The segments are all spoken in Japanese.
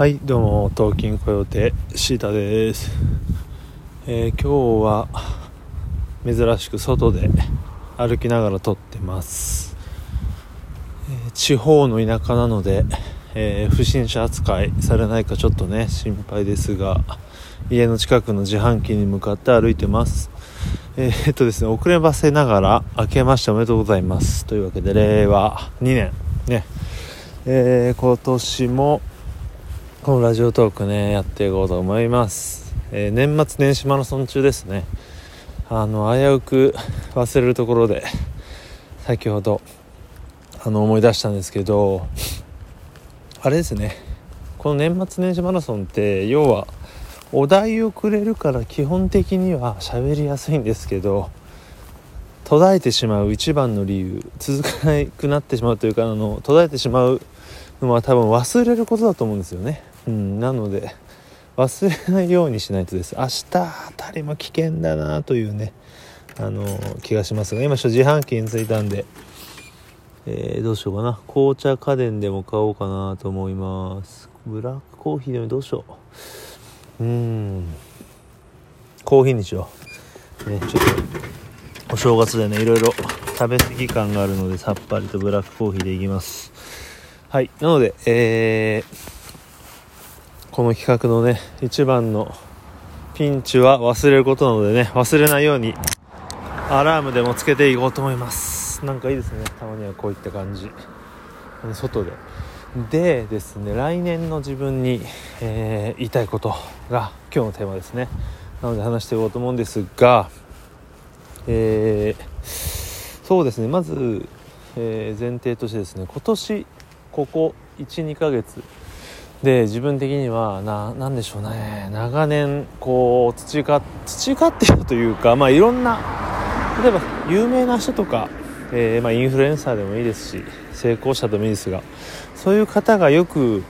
はいどうも東京コヨーテシータです、えー、今日は珍しく外で歩きながら撮ってます、えー、地方の田舎なので、えー、不審者扱いされないかちょっとね心配ですが家の近くの自販機に向かって歩いてます。え、っとですね遅ればせながら明けましておめでとうございます。というわけで令和2年ね。えー、今年もこのラジオトークねやっていこうと思います、えー、年末年始マラソン中ですね。あの危うく忘れるところで先ほどあの思い出したんですけどあれですね。この年末年始マラソンって要はお題をくれるから基本的には喋りやすいんですけど途絶えてしまう一番の理由続かなくなってしまうというかあの途絶えてしまうのは多分忘れることだと思うんですよね。うん、なので忘れないようにしないとです。明日あたりも危険だなというねあの気がしますが今自販機に着いたんで、えー、どうしようかな。紅茶家電でも買おうかなと思います。ブラックコーヒーでもどうしよう。うん。コーヒーにしよう。ねちょっとお正月でねいろいろ食べ過ぎ感があるのでさっぱりとブラックコーヒーでいきます。はいなのでえーこの企画のね一番のピンチは忘れることなのでね忘れないようにアラームでもつけていこうと思います。なんかいいですね。たまにはこういった感じ。外で。でですね来年の自分に、えー、言いたいことが今日のテーマですね。なので話していこうと思うんですがえー、そうですね。まず、えー、前提としてですね今年ここ12ヶ月で自分的にはな何でしょうね。長年こう培培っているというかまあいろんな例えば有名な人とか、えー、まあ、インフルエンサーでもいいですし成功者でもいいですがそういう方がよく、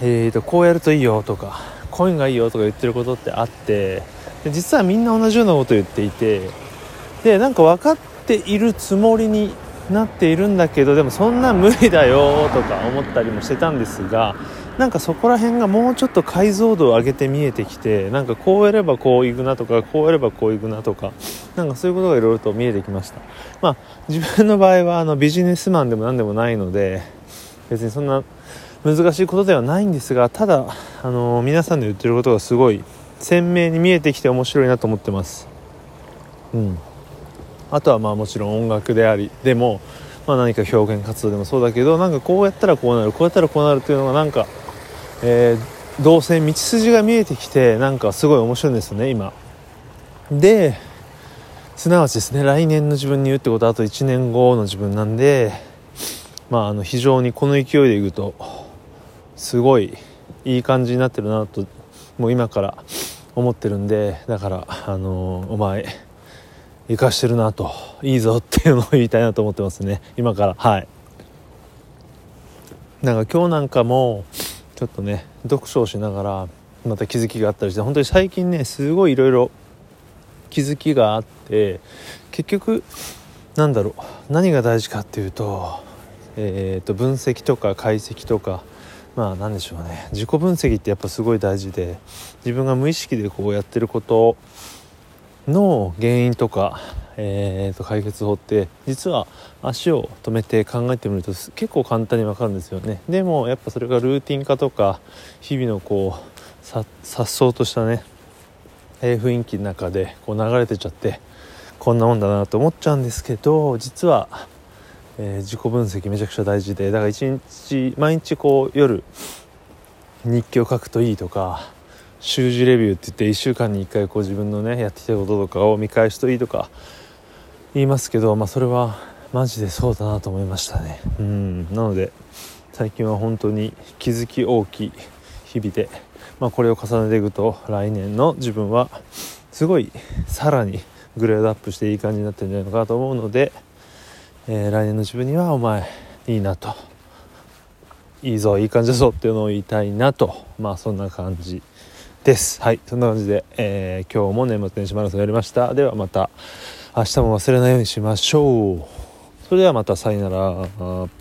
えーと、こうやるといいよとかこういうのがいいよとか言ってることってあってで実はみんな同じようなこと言っていてでなんか分かっているつもりになっているんだけどでもそんな無理だよとか思ったりもしてたんですがなんかそこら辺がもうちょっと解像度を上げて見えてきてなんかこうやればこういくなとかこうやればこういくなとかなんかそういうことがいろいろと見えてきました。まあ自分の場合はあのビジネスマンでも何でもないので別にそんな難しいことではないんですがただあの皆さんの言ってることがすごい鮮明に見えてきて面白いなと思ってます。うん。あとはまあもちろん音楽でありでも、まあ、何か表現活動でもそうだけどなんかこうやったらこうなるこうやったらこうなるっていうのがなんか、えー、動線道筋が見えてきてなんかすごい面白いんですよね今。ですなわちですね来年の自分に言うってことはあと1年後の自分なんでまああの非常にこの勢いでいくとすごいいい感じになってるなともう今から思ってるんでだからあのー、お前生かしてるなといいぞっていうのを言いたいなと思ってますね。今から。はい。なんか今日なんかもちょっとね読書をしながらまた気づきがあったりして本当に最近ねすごいいろいろ気づきがあって結局なんだろう何が大事かっていうと,、えー、と分析とか解析とかまあ何でしょうね。自己分析ってやっぱすごい大事で自分が無意識でこうやってることの原因とか、えー、と解決法って実は足を止めて考えてみると結構簡単に分かるんですよね。でもやっぱそれがルーティン化とか日々のこうさっそうとしたね、えー、雰囲気の中でこう流れてちゃってこんなもんだなと思っちゃうんですけど実は、えー、自己分析めちゃくちゃ大事でだから一日毎日こう夜日記を書くといいとか習字レビューって言って1週間に1回こう自分のねやってきたこととかを見返しといいとか言いますけど、まあ、それはマジでそうだなと思いましたね。うん。なので最近は本当に気づき大きい日々で、まあ、これを重ねていくと来年の自分はすごいさらにグレードアップしていい感じになってるんじゃないのかと思うので、えー、来年の自分にはお前いいなと。いいぞいい感じだぞっていうのを言いたいなと。まあそんな感じ。です。はい。そんな感じで、えー、今日も年末年始マラソンやりました。ではまた明日も忘れないようにしましょう。それではまたさよなら。